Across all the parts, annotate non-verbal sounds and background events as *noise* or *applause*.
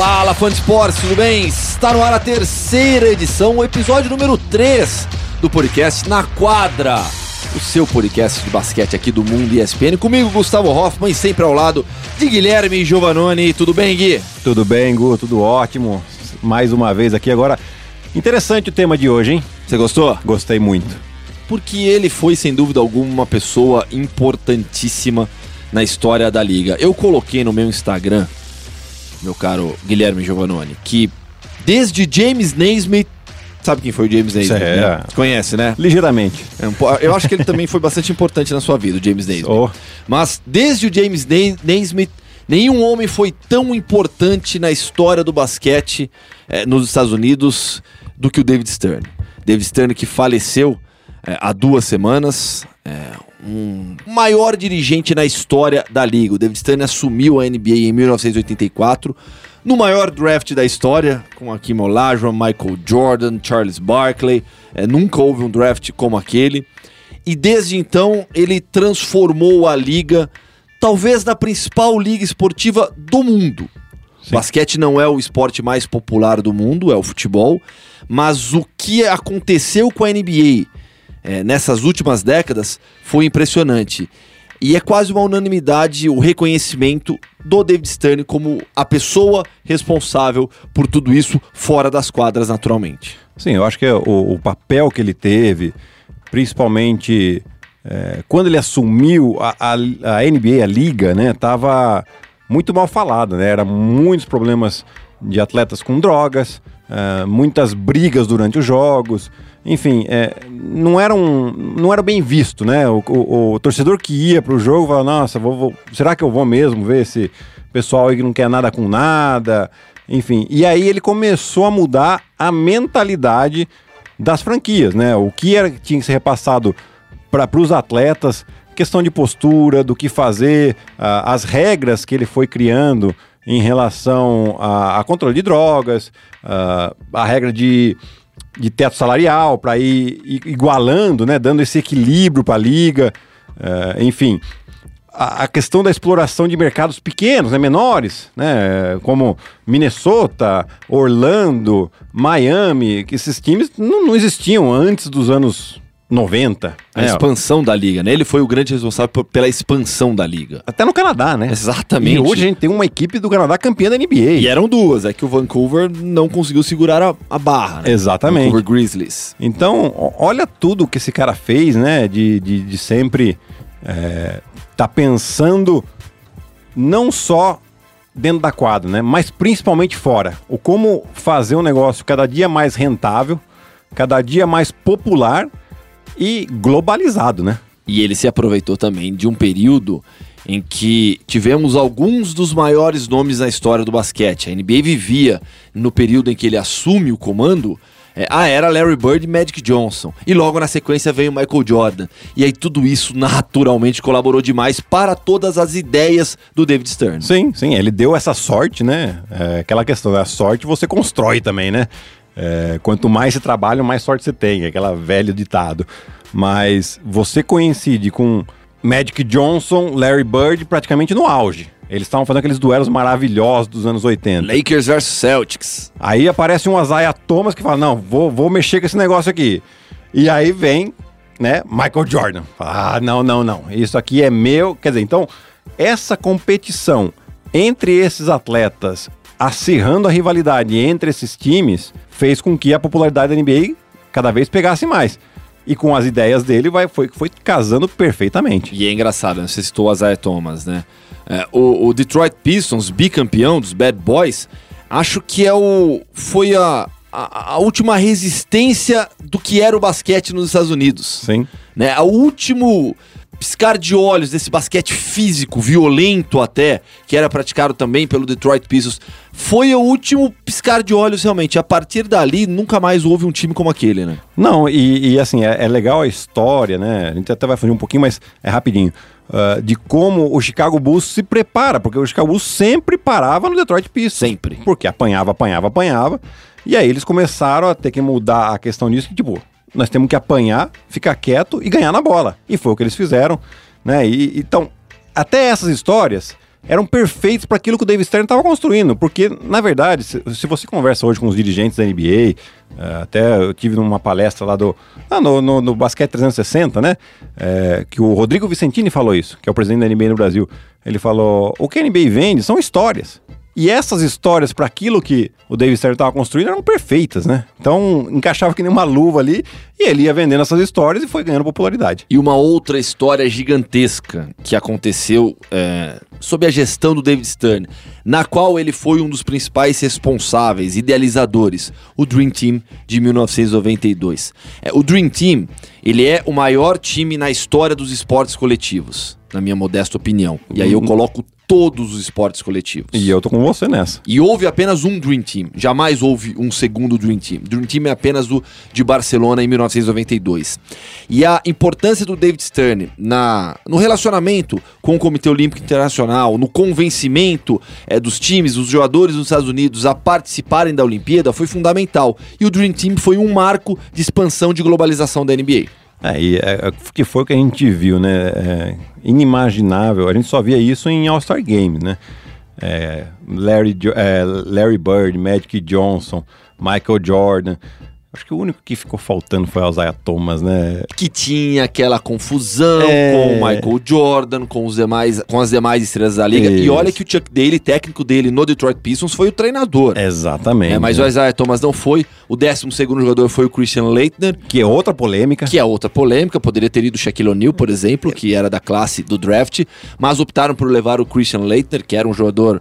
Fala, fã de esportes, tudo bem? Está no ar a terceira edição, o episódio número 3 do podcast Na Quadra, o seu podcast de basquete aqui do Mundo ESPN. Comigo, Gustavo Hoffman, sempre ao lado de Guilherme Giovanoni. Tudo bem, Gui? Tudo bem, Gu, tudo ótimo. Mais uma vez aqui agora. Interessante o tema de hoje, hein? Você gostou? Gostei muito. Porque ele foi, sem dúvida alguma, uma pessoa importantíssima na história da liga. Eu coloquei no meu Instagram, meu caro Guilherme Giovanoni, que desde James Naismith. Sabe quem foi o James Naismith? É. Né? Conhece, né? Ligeiramente. É eu acho que ele também foi bastante importante na sua vida, o James Naismith. Oh, Mas desde o James Na- Naismith, nenhum homem foi tão importante na história do basquete eh, nos Estados Unidos do que o David Stern. David Stern que faleceu eh, há duas semanas, é, um maior dirigente na história da liga. O David Stern assumiu a NBA em 1984. No maior draft da história, com Hakim Olajuwon, Michael Jordan, Charles Barkley, Eh, nunca houve um draft como aquele. E desde então ele transformou a liga, talvez na principal liga esportiva do mundo. Basquete não é o esporte mais popular do mundo, é o futebol, mas o que aconteceu com a NBA eh, nessas últimas décadas foi impressionante. E é quase uma unanimidade o reconhecimento do David Stern como a pessoa responsável por tudo isso fora das quadras, naturalmente. sim, eu acho que o, o papel que ele teve, principalmente é, quando ele assumiu a, a, a NBA, a liga, né, tava muito mal falado, né? Era muitos problemas de atletas com drogas, é, muitas brigas durante os jogos. Enfim, é, não, era um, não era bem visto, né? O, o- o torcedor que ia pro jogo falava, nossa, vou- vou- será que eu vou mesmo ver esse pessoal aí que não quer nada com nada? Enfim, e aí ele começou a mudar a mentalidade das franquias, né? O que era, tinha que ser repassado para os atletas, questão de postura, do que fazer, ah, as regras que ele foi criando em relação a, a controle de drogas, ah, a regra de, de teto salarial para ir, igualando, né, dando esse equilíbrio para a liga, ah, enfim. A, a questão da exploração de mercados pequenos, né, menores, né, como Minnesota, Orlando, Miami, que esses times não, não existiam antes dos anos 90. A né? expansão da liga, né? Ele foi o grande responsável pela expansão da liga. Até no Canadá, né? Exatamente. E hoje a gente tem uma equipe do Canadá campeã da NBA. E eram duas, é que o Vancouver não conseguiu segurar a, a barra. Né? Exatamente. Vancouver Grizzlies. Então, olha tudo que esse cara fez, né? De, de, de sempre é, tá pensando não só dentro da quadra, né? Mas principalmente fora. O como fazer um negócio cada dia mais rentável, cada dia mais popular e globalizado, né? E ele se aproveitou também de um período em que tivemos alguns dos maiores nomes na história do basquete. A NBA vivia no período em que ele assume o comando é, a era Larry Bird e Magic Johnson. E logo na sequência veio Michael Jordan. E aí tudo isso naturalmente colaborou demais para todas as ideias do David Stern. Sim, sim, ele deu essa sorte, né? É, aquela questão, a sorte você constrói também, né? É, quanto mais você trabalha, mais sorte você tem, aquela velho ditado. Mas você coincide com Magic Johnson, Larry Bird praticamente no auge. Eles estavam fazendo aqueles duelos maravilhosos dos anos 80. Lakers vs Celtics. Aí aparece um Isaiah Thomas que fala: Não, vou, vou mexer com esse negócio aqui. E aí vem, né, Michael Jordan. Fala, ah, não, não, não. Isso aqui é meu. Quer dizer, então, essa competição entre esses atletas, acirrando a rivalidade entre esses times, fez com que a popularidade da NBA cada vez pegasse mais. E com as ideias dele, vai, foi, foi casando perfeitamente. E é engraçado, né? você citou o Isaiah Thomas, né? É, o, o Detroit Pistons, bicampeão dos Bad Boys, acho que é o foi a, a, a última resistência do que era o basquete nos Estados Unidos. Sim. Né? O último piscar de olhos desse basquete físico, violento até, que era praticado também pelo Detroit Pistons, foi o último piscar de olhos realmente. A partir dali, nunca mais houve um time como aquele, né? Não, e, e, assim, é, é legal a história, né? A gente até vai fugir um pouquinho, mas é rapidinho. uh, de como o Chicago Bulls se prepara, porque o Chicago Bulls sempre parava no Detroit Pistons. Sempre. Porque apanhava, apanhava, apanhava. E aí eles começaram a ter que mudar a questão disso, que tipo, nós temos que apanhar, ficar quieto e ganhar na bola. E foi o que eles fizeram, né? E, então, até essas histórias eram perfeitos para aquilo que o David Stern estava construindo. Porque, na verdade, se, se, você conversa hoje com os dirigentes da NBA, uh, até eu tive numa palestra lá do. Ah, no, no, no Basquete 360, né? É, que o Rodrigo Vicentini falou isso, que é o presidente da NBA no Brasil. Ele falou: o que a NBA vende são histórias. E essas histórias, para aquilo que o David Stern estava construindo, eram perfeitas, né? Então, encaixava que nem uma luva ali, e ele ia vendendo essas histórias e foi ganhando popularidade. E uma outra história gigantesca que aconteceu é, sob a gestão do David Stern, na qual ele foi um dos principais responsáveis, idealizadores, o Dream Team de 1992. É, o Dream Team, ele é o maior time na história dos esportes coletivos, na minha modesta opinião. E aí eu uhum. coloco todos os esportes coletivos. E eu tô com você nessa. E houve apenas um Dream Team. Jamais houve um segundo Dream Team. Dream Team é apenas o de Barcelona em 1992. E a importância do David Stern na, no relacionamento com o Comitê Olímpico Internacional, no convencimento é, dos times, dos jogadores dos Estados Unidos a participarem da Olimpíada foi fundamental. E o Dream Team foi um marco de expansão de globalização da NBA. É, e é, é, que foi o que a gente viu, né? É, inimaginável. A gente só via isso em All-Star Games, né? É, Larry, é, Larry Bird, Magic Johnson, Michael Jordan. Acho que o único que ficou faltando foi o Isaiah Thomas, né? Que tinha aquela confusão é... com o Michael Jordan, com, os demais, com as demais estrelas da liga. Isso. E olha que o Chuck Daly, técnico dele no Detroit Pistons, foi o treinador. Exatamente. É, mas o Isaiah Thomas não foi. O 12 jogador foi o Christian Leitner. Que é outra polêmica. Que é outra polêmica. Poderia ter ido o Shaquille O'Neal, por exemplo, que era da classe do draft. Mas optaram por levar o Christian Leitner, que era um jogador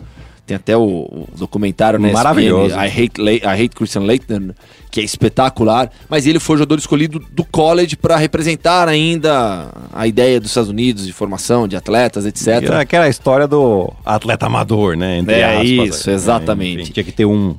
tem até o, o documentário, né? Maravilhoso. I hate, I hate Christian Leitner, que é espetacular. Mas ele foi o jogador escolhido do college para representar ainda a ideia dos Estados Unidos de formação de atletas, etc. E aquela história do atleta amador, né? Entre é aspas, isso, exatamente. Enfim, tinha que ter um.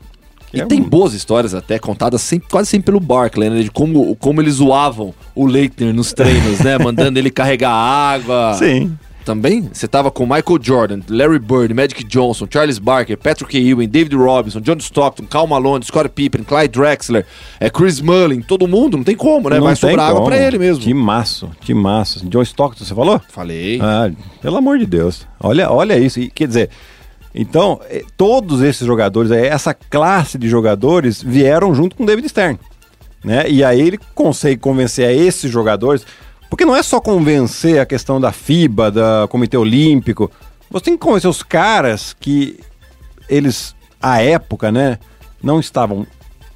E é tem um... boas histórias até, contadas sempre, quase sempre pelo Barkley, né? De como, como eles zoavam o Leitner nos treinos, né? *laughs* Mandando ele carregar água. Sim também, você tava com Michael Jordan, Larry Bird, Magic Johnson, Charles Barker, Patrick Ewing, David Robinson, John Stockton, Cal Malone, Scott Pippen, Clyde Drexler, é, Chris Mullin, todo mundo, não tem como, né? Não Vai sobrar água pra ele mesmo. Que maço, que massa. John Stockton, você falou? Falei. Ah, pelo amor de Deus. Olha, olha isso. E, quer dizer, então, eh, todos esses jogadores, essa classe de jogadores vieram junto com David Stern. Né? E aí ele consegue convencer a esses jogadores porque não é só convencer a questão da FIBA, da Comitê Olímpico. Você tem que convencer os caras que eles, à época, né, não estavam.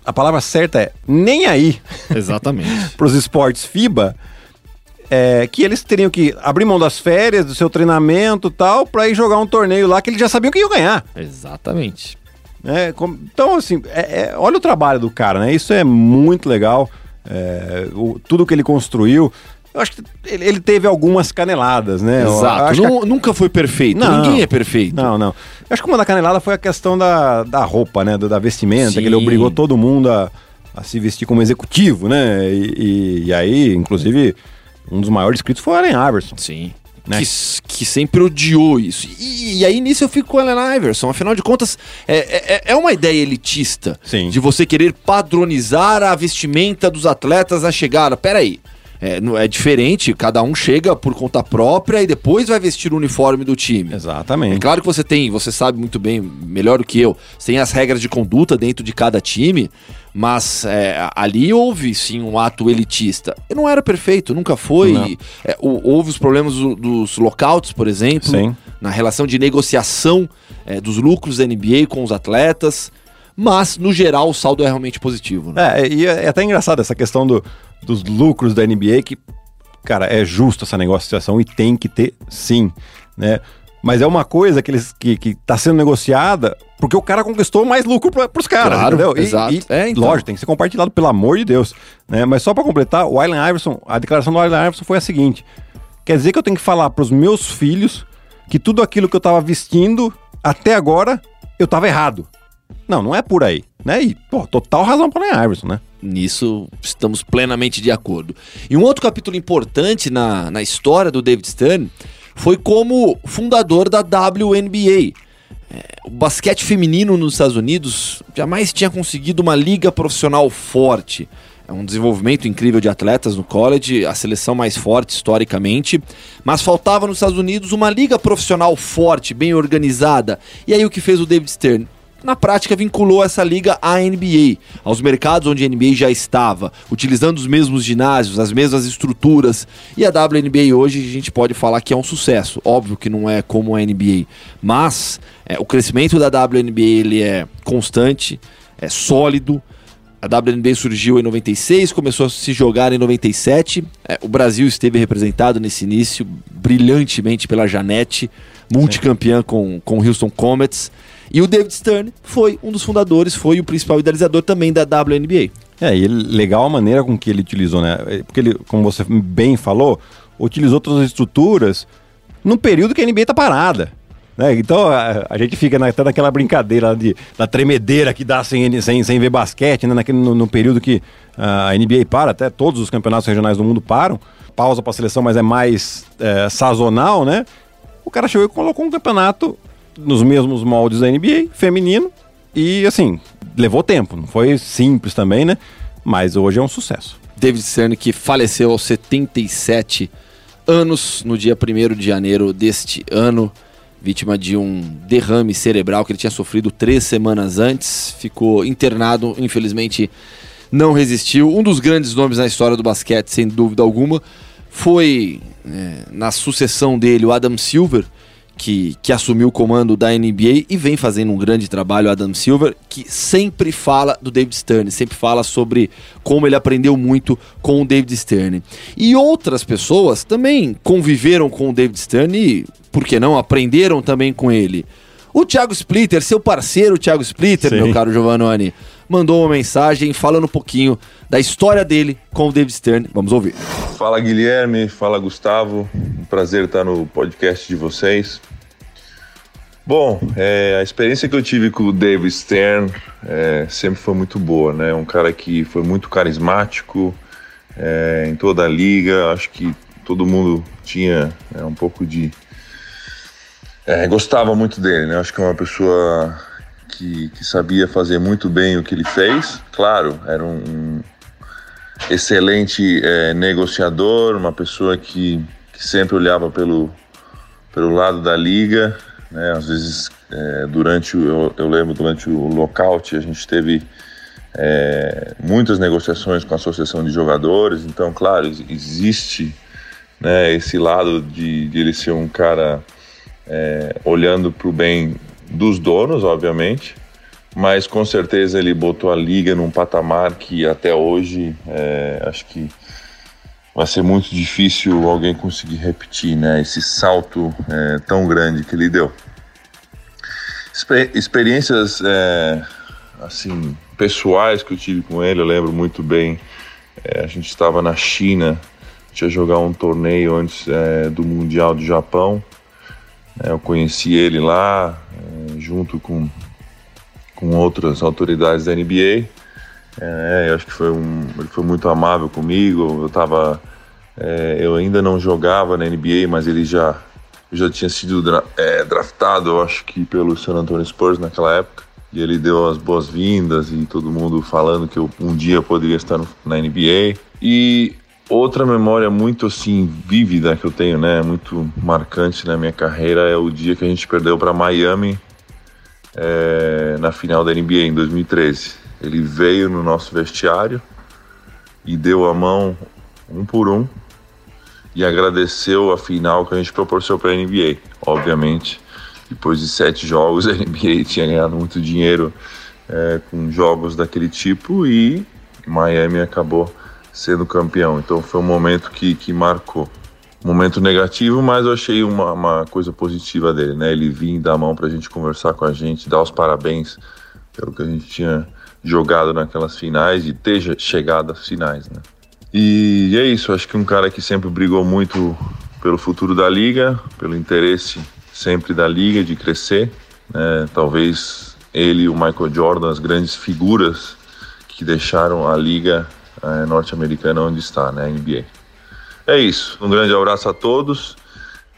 A palavra certa é nem aí. Exatamente. *laughs* para os esportes FIBA. É, que eles teriam que abrir mão das férias, do seu treinamento tal, para ir jogar um torneio lá que eles já sabiam que iam ganhar. Exatamente. É, então, assim, é, é, olha o trabalho do cara, né? Isso é muito legal. É, o, tudo que ele construiu. Eu acho que ele, ele teve algumas caneladas, né? Exato. a... Nunca foi perfeito. Não, Ninguém é perfeito. Não, não. Eu acho que uma da canelada foi a questão da, da roupa, né? Da, da vestimenta, Sim. que ele obrigou todo mundo a, a se vestir como executivo, né? E, e, e aí, inclusive, um dos maiores críticos foi o Allen Iverson. Sim. Né? Que, que, sempre odiou isso. E, e, aí nisso eu fico com o Allen Iverson. Afinal de contas, é, é, é, uma ideia elitista Sim. de você querer padronizar a vestimenta dos atletas à chegada. Peraí. aí é, é diferente, cada um chega por conta própria e depois vai vestir o uniforme do time. Exatamente. É claro que você tem, você sabe muito bem, melhor do que eu, você tem as regras de conduta dentro de cada time, mas é, ali houve sim um ato elitista. E não era perfeito, nunca foi. É, houve os problemas do, dos lockouts, por exemplo, sim. na relação de negociação é, dos lucros da NBA com os atletas. Mas, no geral, o saldo é realmente positivo. Né? É, e é até engraçado essa questão do, dos lucros da NBA, que, cara, é justo essa negociação e tem que ter sim, né? Mas é uma coisa que, eles, que, que tá sendo negociada porque o cara conquistou mais lucro para os caras, claro, entendeu? E, exato. E, é, então. Lógico, tem que ser compartilhado, pelo amor de Deus. Né? Mas só para completar, o Allen Iverson, a declaração do Allen Iverson foi a seguinte: quer dizer que eu tenho que falar para os meus filhos que tudo aquilo que eu estava vestindo até agora eu estava errado. Não, não é por aí, né? E, pô, total razão para o Iverson, né? Nisso estamos plenamente de acordo. E um outro capítulo importante na, na história do David Stern foi como fundador da WNBA. É, o basquete feminino nos Estados Unidos jamais tinha conseguido uma liga profissional forte. é um desenvolvimento incrível de atletas no college, a seleção mais forte historicamente, mas faltava nos Estados Unidos uma liga profissional forte, bem organizada. E aí o que fez o David Stern? Na prática vinculou essa liga à NBA, aos mercados onde a NBA já estava, utilizando os mesmos ginásios, as mesmas estruturas. E a WNBA hoje a gente pode falar que é um sucesso. Óbvio que não é como a NBA, mas é, o crescimento da WNBA ele é constante, é sólido. A WNBA surgiu em 96, começou a se jogar em 97. É, o Brasil esteve representado nesse início brilhantemente pela Janete, multicampeã com, com o Houston Comets. E o David Stern foi um dos fundadores, foi o principal idealizador também da WNBA. É, e legal a maneira com que ele utilizou, né? É, porque ele, como você bem falou, utilizou todas as estruturas num período que a NBA tá parada. Né? Então a, a, gente fica na, até naquela brincadeira de, da tremedeira que dá sem, sem, sem ver basquete, né? Naquele, no, no período que uh, a NBA para, até todos os campeonatos regionais do mundo param. Pausa para a seleção, mas é mais é, sazonal, né? O cara chegou e colocou um campeonato nos mesmos moldes da NBA, feminino, e assim, levou tempo, não foi simples também, né? Mas hoje é um sucesso. David Stern, que faleceu aos 77 anos, no dia 1 de janeiro deste ano, vítima de um derrame cerebral que ele tinha sofrido três semanas antes, ficou internado, infelizmente não resistiu. Um dos grandes nomes na história do basquete, sem dúvida alguma, foi é, na sucessão dele o Adam Silver, que, que assumiu o comando da NBA e vem fazendo um grande trabalho, Adam Silver, que sempre fala do David Stern, sempre fala sobre como ele aprendeu muito com o David Stern. E outras pessoas também conviveram com o David Stern e, por que não, aprenderam também com ele. O Thiago Splitter, seu parceiro Thiago Splitter, Sim. meu caro Giovanni, mandou uma mensagem falando um pouquinho da história dele com o David Stern. Vamos ouvir. Fala Guilherme, fala Gustavo, um prazer estar no podcast de vocês. Bom, é, a experiência que eu tive com o David Stern é, sempre foi muito boa, né? Um cara que foi muito carismático é, em toda a liga. Acho que todo mundo tinha é, um pouco de é, gostava muito dele, né? Acho que é uma pessoa que, que, sabia fazer muito bem o que ele fez. Claro, era um, um excelente é, negociador, uma pessoa que, que, sempre olhava pelo, pelo lado da liga. Né? Às vezes, é, durante o, eu, eu, lembro durante o lockout, a gente teve é, muitas negociações com a associação de jogadores. Então, claro, existe né, esse lado de, de ele ser um cara é, olhando para o bem dos donos, obviamente, mas com certeza ele botou a liga num patamar que até hoje é, acho que vai ser muito difícil alguém conseguir repetir, né? Esse salto é, tão grande que ele deu. Exper experiências é, assim pessoais que eu tive com ele, eu lembro muito bem. É, a gente estava na China, tinha jogar um torneio antes é, do Mundial do Japão é, eu conheci ele lá, junto com, com outras autoridades da NBA. É, eu acho que foi um, ele foi muito amável comigo. Eu tava, é, eu ainda não jogava na NBA, mas ele já, já tinha sido dra é, draftado, eu acho que pelo San Antonio Spurs naquela época. E ele deu as boas-vindas e todo mundo falando que eu um dia poderia estar no, na NBA. E Outra memória muito assim vívida que eu tenho, né, muito marcante na minha carreira é o dia que a gente perdeu para Miami é, na final da NBA em 2013. Ele veio no nosso vestiário e deu a mão um por um e agradeceu a final que a gente proporcionou para a NBA. Obviamente, depois de sete jogos, *laughs* a NBA tinha ganhado muito dinheiro é, com jogos daquele tipo e Miami acabou sendo campeão. Então foi um momento que, que marcou. Momento negativo, mas eu achei uma, uma coisa positiva dele, né? Ele vir dar a mão pra gente conversar com a gente, dar os parabéns pelo que a gente tinha jogado naquelas finais e ter chegado às finais, né? E é isso, acho que um cara que sempre brigou muito pelo futuro da liga, pelo interesse sempre da liga de crescer, né? Talvez ele e o Michael Jordan, as grandes figuras que deixaram a liga é, norte-americana onde está, né, NBA. É isso. Um grande abraço a todos.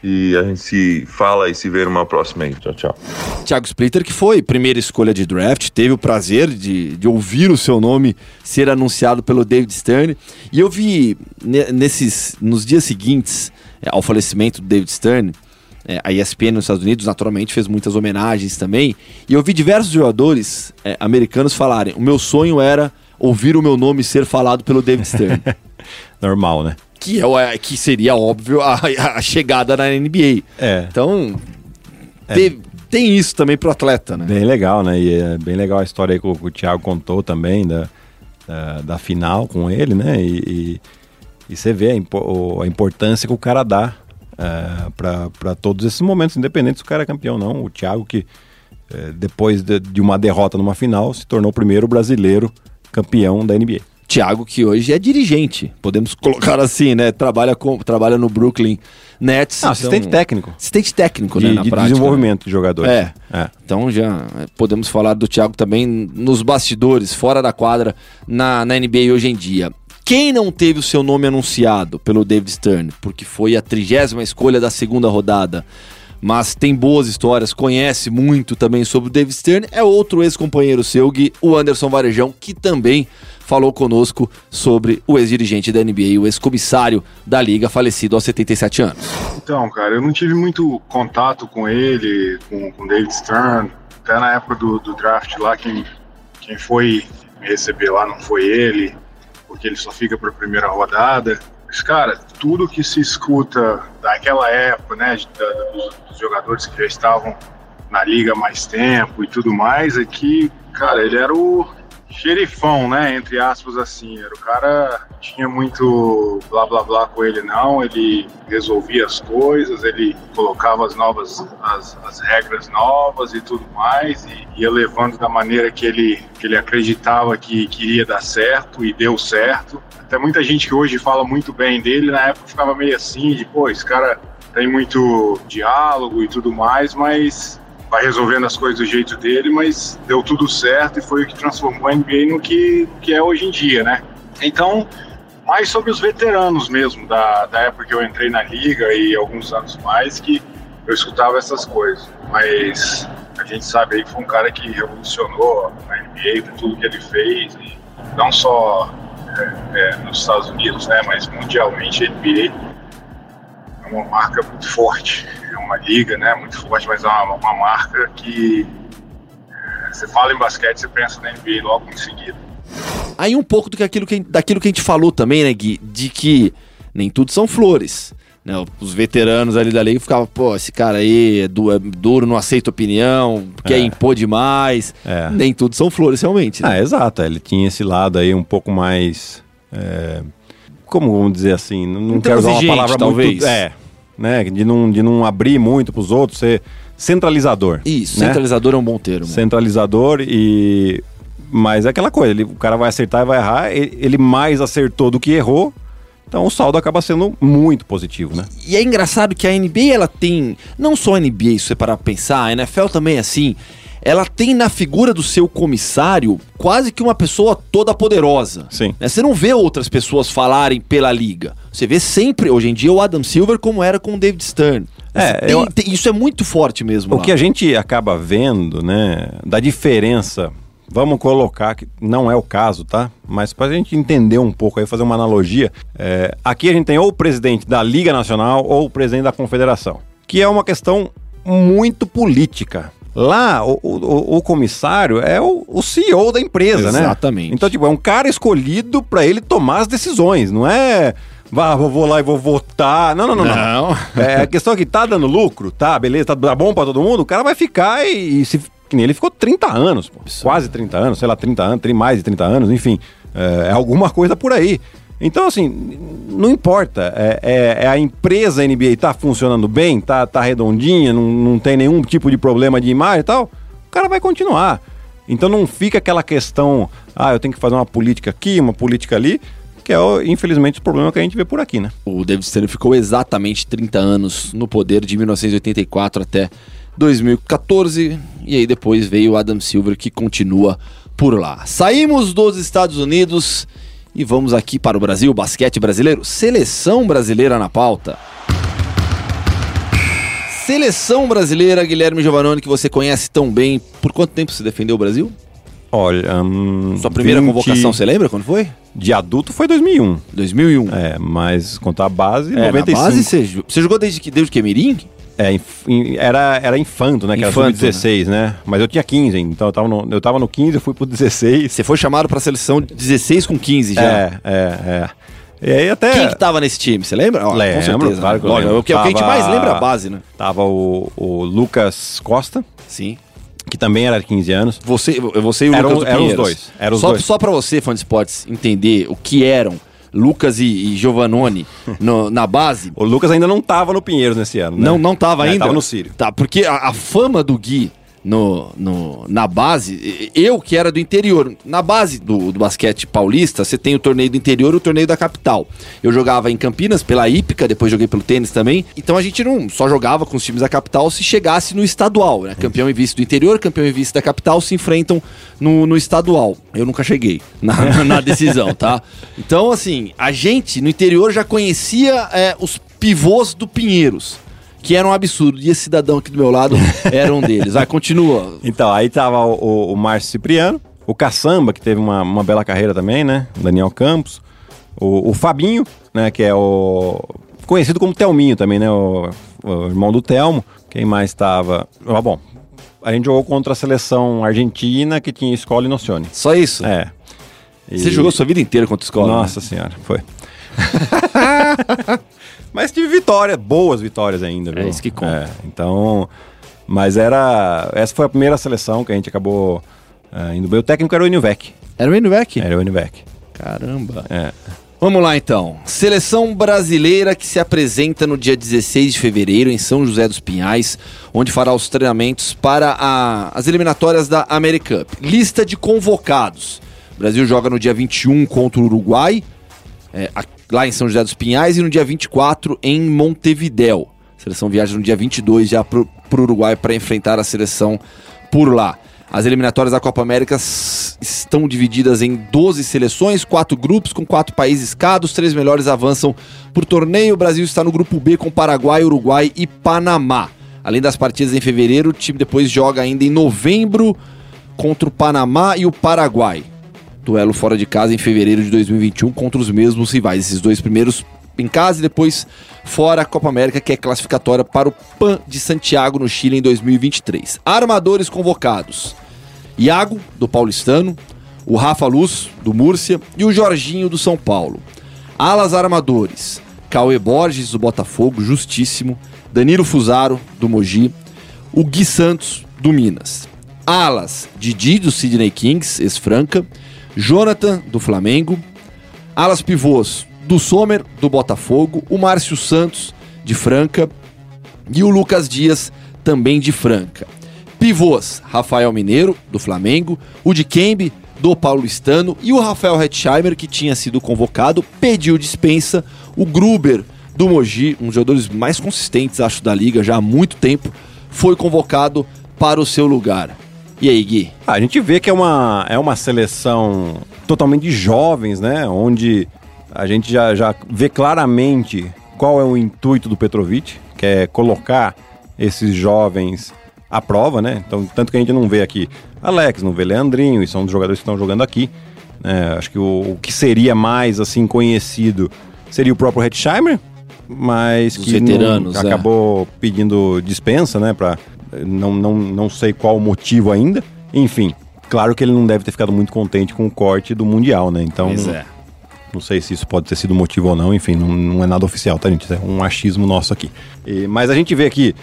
E a gente se fala e se vê numa próxima aí. Tchau, tchau. Thiago Splitter, que foi primeira escolha de draft, teve o prazer de, de ouvir o seu nome ser anunciado pelo David Stern. E eu vi nesses, nos dias seguintes é, ao falecimento do David Stern, é, a ESPN nos Estados Unidos naturalmente fez muitas homenagens também. E eu vi diversos jogadores é, americanos falarem: o meu sonho era ouvir o meu nome ser falado pelo David Stern. *laughs* Normal, né? Que, é, que seria óbvio a, *laughs* a chegada na NBA. É. Então, é. Tem, tem isso também pro atleta, né? Bem legal, né? E é bem legal a história aí que o, que o Thiago contou também da, da, da, final com ele, né? E, e, e você vê a, impo, a, importância que o cara dá uh, é, para todos esses momentos, independente se o cara é campeão ou não. O Thiago que uh, depois de, de uma derrota numa final se tornou o primeiro brasileiro campeão da NBA. Thiago, que hoje é dirigente, podemos colocar assim, né? Trabalha, com, trabalha no Brooklyn Nets. Ah, assistente então, técnico. Assistente técnico, de, né? Na de prática, desenvolvimento né? de jogadores. É. é. Então já podemos falar do Thiago também nos bastidores, fora da quadra, na, na NBA hoje em dia. Quem não teve o seu nome anunciado pelo David Stern, porque foi a trigésima escolha da segunda rodada, mas tem boas histórias, conhece muito também sobre o David Stern, é outro ex-companheiro seu, Gui, o Anderson Varejão, que também falou conosco sobre o ex-dirigente da NBA, o ex-comissário da liga, falecido aos 77 anos. Então, cara, eu não tive muito contato com ele, com o David Stern, até na época do, do draft lá, quem, quem foi me receber lá não foi ele, porque ele só fica para a primeira rodada. Mas, cara, tudo que se escuta daquela época, né, dos, dos jogadores que já estavam na liga há mais tempo e tudo mais, é que, cara, ele era o, xerifão, né? Entre aspas, assim. Era o cara tinha muito blá blá blá com ele, não. Ele resolvia as coisas, ele colocava as novas, as, as regras novas e tudo mais, e ia levando da maneira que ele, que ele acreditava que, que iria dar certo e deu certo. Até muita gente que hoje fala muito bem dele, na época ficava meio assim, de pô, esse cara tem muito diálogo e tudo mais, mas vai resolvendo as coisas do jeito dele, mas deu tudo certo e foi o que transformou a NBA no que, que é hoje em dia, né? Então, mais sobre os veteranos mesmo, da, da época que eu entrei na liga e alguns anos mais, que eu escutava essas coisas. Mas a gente sabe aí que foi um cara que revolucionou a NBA, tudo que ele fez, e não só é, é, nos Estados Unidos, né, mas mundialmente a NBA uma marca muito forte uma liga né, muito forte, mas é uma, uma marca que é, você fala em basquete, você pensa na NBA logo em seguida. Aí um pouco do que aquilo que, daquilo que a gente falou também, né, Gui, de que nem tudo são flores. Né, os veteranos ali da liga ficavam, pô, esse cara aí é, du é duro, não aceita opinião, quer é. impor demais. É. Nem tudo são flores, realmente. Né? Ah, exato. Ele tinha esse lado aí um pouco mais. Como vamos dizer assim? Não quero usar uma palavra talvez. muito. É, né? De não, de não abrir muito para os outros, ser centralizador. Isso, né? centralizador é um bom termo. Centralizador e. Mas é aquela coisa, ele, o cara vai acertar e vai errar, ele, ele mais acertou do que errou. Então o saldo acaba sendo muito positivo, né? E é engraçado que a NBA ela tem, não só a NBA, isso é para pensar, a NFL também é assim ela tem na figura do seu comissário quase que uma pessoa toda poderosa. Sim. Né? Você não vê outras pessoas falarem pela liga. Você vê sempre, hoje em dia, o Adam Silver como era com o David Stern. É, tem, eu... tem, isso é muito forte mesmo. O lá. que a gente acaba vendo, né, da diferença Vamos colocar que não é o caso, tá? Mas para a gente entender um pouco aí, fazer uma analogia, é, aqui a gente tem ou o presidente da Liga Nacional ou o presidente da Confederação, que é uma questão muito política. Lá, o, o, o comissário é o, o, CEO da empresa, Exatamente. né? Exatamente. Então, tipo, é um cara escolhido para ele tomar as decisões, não é vá, vou lá e vou votar. Não, não, não, não. não. *laughs* É, a questão é que tá dando lucro, tá, beleza, tá, tá bom para todo mundo, o cara vai ficar e, e se. Que nem ele ficou 30 anos, pô, quase 30 anos, sei lá, 30 anos, mais de 30 anos, enfim. É, é alguma coisa por aí. Então, assim, não importa. É, é, é a empresa NBA tá funcionando bem, tá, tá redondinha, não, não tem nenhum tipo de problema de imagem e tal, o cara vai continuar. Então não fica aquela questão, ah, eu tenho que fazer uma política aqui, uma política ali, que é, infelizmente, o problema que a gente vê por aqui, né? O David Stern ficou exatamente 30 anos no poder, de 1984 até 2014, e aí depois veio o Adam Silver, que continua por lá. Saímos dos Estados Unidos e vamos aqui para o Brasil, basquete brasileiro, seleção brasileira na pauta. Seleção brasileira, Guilherme Giovannone, que você conhece tão bem. Por quanto tempo você defendeu o Brasil? Olha, hum, Sua primeira 20 convocação, você lembra quando foi? De adulto foi 2001. 2001. É, mas contar a base, É, 95. na base você, você jogou desde que, desde que Mirim? É, inf- in- era, era infanto, né? Que Infanto, era 16, né? Mas eu tinha 15, então eu tava no, eu tava no 15, eu fui pro 16. Você foi chamado pra seleção de 16 com 15 já. É, é, é. E aí até... Quem que tava nesse time? Você lembra? Ó, Lembro, com certeza. claro que eu lembro. O que, o que a gente Tava- mais lembra é a base, né? Tava o, o Lucas Costa, Sim. que também era de 15 anos. Você, você e o Eram- Lucas do eram os dois, eram os só, dois. Só pra você, fã de esportes, entender o que eram Lucas e, e Giovannone *laughs* no- na base. O Lucas ainda não tava no Pinheiros nesse ano, né? Não, não tava É, ainda? tava no Sírio. Tá, porque a, a fama do Gui no, no- na base, eu que era do interior, na base do, do basquete paulista, você tem o torneio do interior e o torneio da capital. Eu jogava em Campinas pela Hípica, depois joguei pelo tênis também. Então a gente não só jogava com os times da capital se chegasse no estadual, né? Campeão e vice do interior, campeão e vice da capital se enfrentam no, no estadual. Eu nunca cheguei na, *laughs* na decisão, tá? Então, assim, a gente no interior já conhecia é, os pivôs do Pinheiros que era um absurdo. E esse cidadão aqui do meu lado *laughs* era um deles. Vai, continua. Então, aí tava o, o, o Márcio Cipriano, o Caçamba, que teve uma, uma bela carreira também, né? O Daniel Campos. O, o Fabinho, né? Que é o. Conhecido como Telminho também, né? O, o irmão do Telmo. Quem mais tava? Ah, bom, a gente jogou contra a seleção argentina que tinha escola e Nocione. Só isso? É. E- Você jogou sua vida inteira contra escola? Nossa senhora, foi. *laughs* mas tive vitórias, boas vitórias ainda, viu? É isso que conta. É, então, mas era. Essa foi a primeira seleção que a gente acabou é, indo bem. O técnico era o Inuvec. Né? Era o Inubec? Era o Inuvec. Caramba. É. Vamos lá então. Seleção brasileira que se apresenta no dia 16 de fevereiro em São José dos Pinhais, onde fará os treinamentos para a- as eliminatórias da Americup. Lista de convocados. O Brasil joga no dia 21 contra o Uruguai, é, a- lá em São José dos Pinhais, e no dia 24 em Montevidéu. A seleção viaja no dia 22 já para o Uruguai para enfrentar a seleção por lá. As eliminatórias da Copa América estão divididas em 12 seleções, quatro grupos com quatro países cada. Os três melhores avançam por torneio. O Brasil está no grupo B com Paraguai, Uruguai e Panamá. Além das partidas em fevereiro, o time depois joga ainda em novembro contra o Panamá e o Paraguai. Duelo fora de casa em fevereiro de 2021 contra os mesmos rivais. Esses dois primeiros em casa e depois fora a Copa América, que é classificatória para o PAN de Santiago, no Chile, em 2023. Armadores convocados: Iago, do Paulistano, o Rafa Luz, do Múrcia, e o Jorginho, do São Paulo. Alas armadores: Cauê Borges, do Botafogo, justíssimo, Danilo Fusaro, do Mogi, o Gui Santos, do Minas. Alas, Didi, do Sydney Kings, ex-Franca, Jonathan, do Flamengo, Alas pivôs do Sommer, do Botafogo, o Márcio Santos, de Franca, e o Lucas Dias, também de Franca. Pivôs, Rafael Mineiro, do Flamengo, o de Kembe, do Paulistano, e o Rafael Hetzheimer, que tinha sido convocado, pediu dispensa, o Gruber, do Mogi, um dos jogadores mais consistentes, acho, da liga, já há muito tempo, foi convocado para o seu lugar. E aí, Gui? Ah, a gente vê que é uma, é uma seleção totalmente de jovens, né? Onde a gente já, já vê claramente qual é o intuito do Petrovic, que é colocar esses jovens à prova, né? Então, tanto que a gente não vê aqui Alex, não vê Leandrinho, e são dos jogadores que estão jogando aqui. né? acho que o, o que seria mais assim conhecido seria o próprio Hetzheimer, mas Os que veteranos, não, é. acabou pedindo dispensa, né? Pra, não, não, não sei qual o motivo ainda. Enfim, claro que ele não deve ter ficado muito contente com o corte do Mundial, né? Então, é. não sei se isso pode ter sido motivo ou não. Enfim, não, não é nada oficial, tá, gente? É um achismo nosso aqui. E- mas a gente vê aqui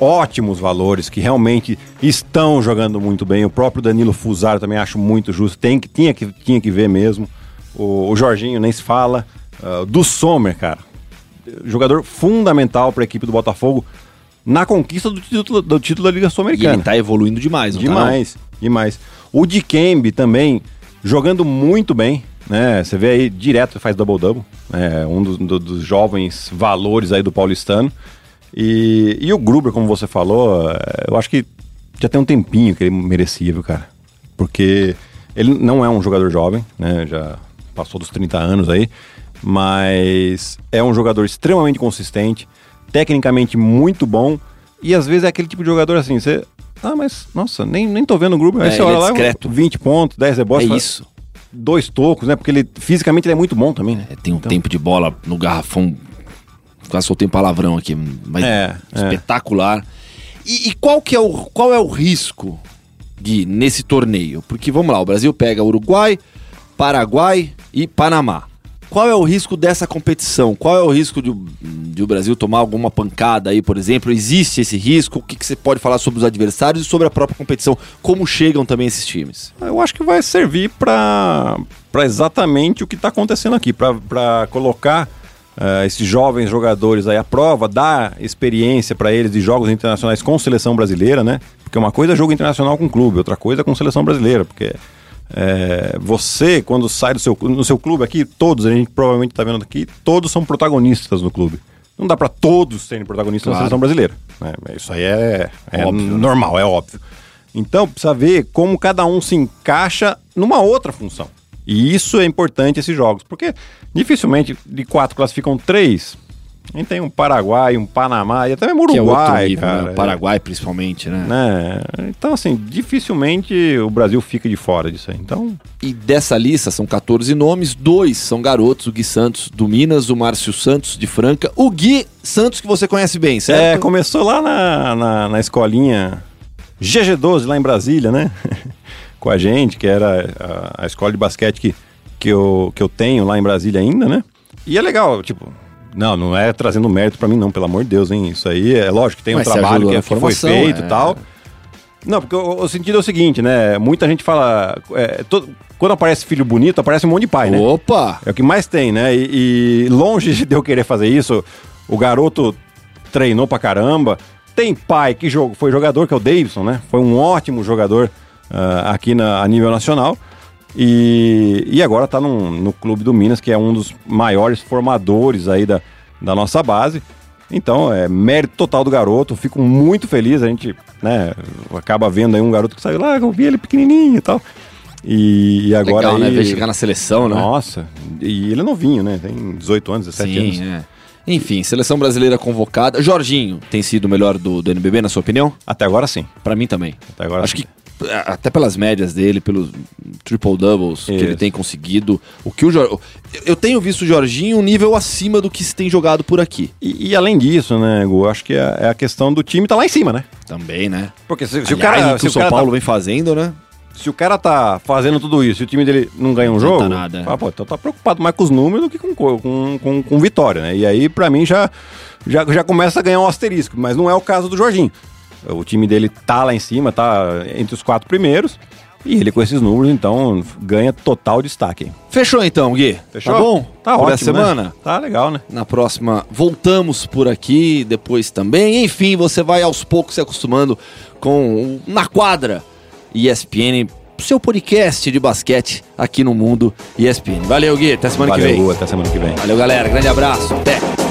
ótimos valores que realmente estão jogando muito bem. O próprio Danilo Fusaro também acho muito justo. Tem que, tinha, que, tinha que ver mesmo. O, o Jorginho nem se fala. Ah, do Sommer, cara jogador fundamental para a equipe do Botafogo na conquista do título, do título da Liga Sul-Americana. ele tá evoluindo demais, não tá, não? demais, demais. O Dikembe também jogando muito bem, né? Você vê aí direto faz double-double, é um dos, do- dos jovens valores aí do paulistano. E, e o Gruber, como você falou, é, eu acho que já tem um tempinho que ele merecia, viu, cara? Porque ele não é um jogador jovem, né? Já passou dos 30 anos aí, mas é um jogador extremamente consistente, tecnicamente muito bom E às vezes é aquele tipo de jogador assim, você. Ah, mas, nossa, nem, nem tô vendo o grupo. Aí É, você olha é lá, discreto. 20 pontos, 10 rebotes. É fala, isso. Dois tocos, né? Porque ele fisicamente ele é muito bom também, né? É, tem um Então- tempo de bola no garrafão. Quase soltei um palavrão aqui, mas É, é. espetacular. E, e qual que é o qual é o risco Gui, nesse torneio? Porque vamos lá, o Brasil pega Uruguai, Paraguai e Panamá. Qual é o risco dessa competição? Qual é o risco de, de o Brasil tomar alguma pancada aí, por exemplo? Existe esse risco? O que, que você pode falar sobre os adversários e sobre a própria competição? Como chegam também esses times? Eu acho que vai servir para exatamente o que está acontecendo aqui, para colocar eh, esses jovens jogadores aí à prova, dar experiência para eles de jogos internacionais com seleção brasileira, né? Porque uma coisa é jogo internacional com clube, outra coisa é com seleção brasileira, porque eh, você, quando sai do seu, no seu clube aqui, todos, a gente provavelmente está vendo aqui, todos são protagonistas no clube. Não dá para todos serem protagonistas Claro. na seleção brasileira. né? Isso aí é, é Óbvio, né? normal, é óbvio. Então, precisa ver como cada um se encaixa numa outra função. E isso é importante esses jogos, porque dificilmente de quatro classificam três. A gente tem um Paraguai, um Panamá e até mesmo Que é outro Uruguai, nível, cara. né? O Paraguai, principalmente, né? Né? Então, assim, dificilmente o Brasil fica de fora disso aí. Então, E dessa lista são 14 nomes, dois são garotos, o Gui Santos do Minas, o Márcio Santos de Franca, o Gui Santos que você conhece bem, é, certo? começou lá na, na, na escolinha GG12 lá em Brasília, né? *laughs* Com a gente, que era a, a escola de basquete que, que, eu, que eu tenho lá em Brasília ainda, né? E é legal, tipo, não, não é trazendo mérito pra mim, não, pelo amor de Deus, hein? Isso aí é lógico que tem um Mas você trabalho que, na que foi feito é. e tal. Não, porque o, o sentido é o seguinte, né? Muita gente fala. é, todo- quando aparece filho bonito, aparece um monte de pai, né? Opa! É o que mais tem, né? E, e longe *laughs* de eu querer fazer isso, o garoto treinou pra caramba. Tem pai que jogo, foi jogador, que é o Davidson, né? Foi um ótimo jogador ah, aqui na, a nível nacional. E, e agora tá num- no Clube do Minas, que é um dos maiores formadores aí da, da nossa base. Então, é mérito total do garoto. Fico muito feliz. A gente né, acaba vendo aí um garoto que saiu lá, eu vi ele pequenininho e tal. E, e agora Legal, né? aí... Ver chegar na seleção, né? Nossa, e ele é novinho, né? Tem 18 anos, 17 anos. Sim, é. Enfim, seleção brasileira convocada. Jorginho tem sido o melhor do, do NBB, na sua opinião? Até agora sim. Pra mim também. Até agora Acho sim. que até pelas médias dele, pelos triple doubles que Isso. ele tem conseguido, o que o Jor... eu tenho visto o Jorginho um nível acima do que se tem jogado por aqui. E, e além disso, né, Gu, acho que é, é a questão do time tá lá em cima, né? Também, né? Porque se, se Aliás, o cara, o que se o o São cara Paulo tá, vem fazendo, né? se o cara tá fazendo tudo isso e o time dele não ganha um Não jogo, nada. ah, pô, então tá preocupado mais com os números do que com, co- com, com, com vitória, né? E aí, pra mim, já, já, já começa a ganhar um asterisco, mas não é o caso do Jorginho. O time dele tá lá em cima, tá entre os quatro primeiros, e ele com esses números, então, ganha total destaque. Fechou então, Gui. Fechou? Tá bom? Tá Por ótimo, essa semana? Né? Tá legal, né? Na próxima, voltamos por aqui, depois também. Enfim, você vai aos poucos se acostumando com o Na Quadra ESPN, seu podcast de basquete aqui no mundo ESPN. Valeu, Gui. Até semana que Valeu, vem. Gu, até semana que vem. Valeu, galera. Grande abraço. Até.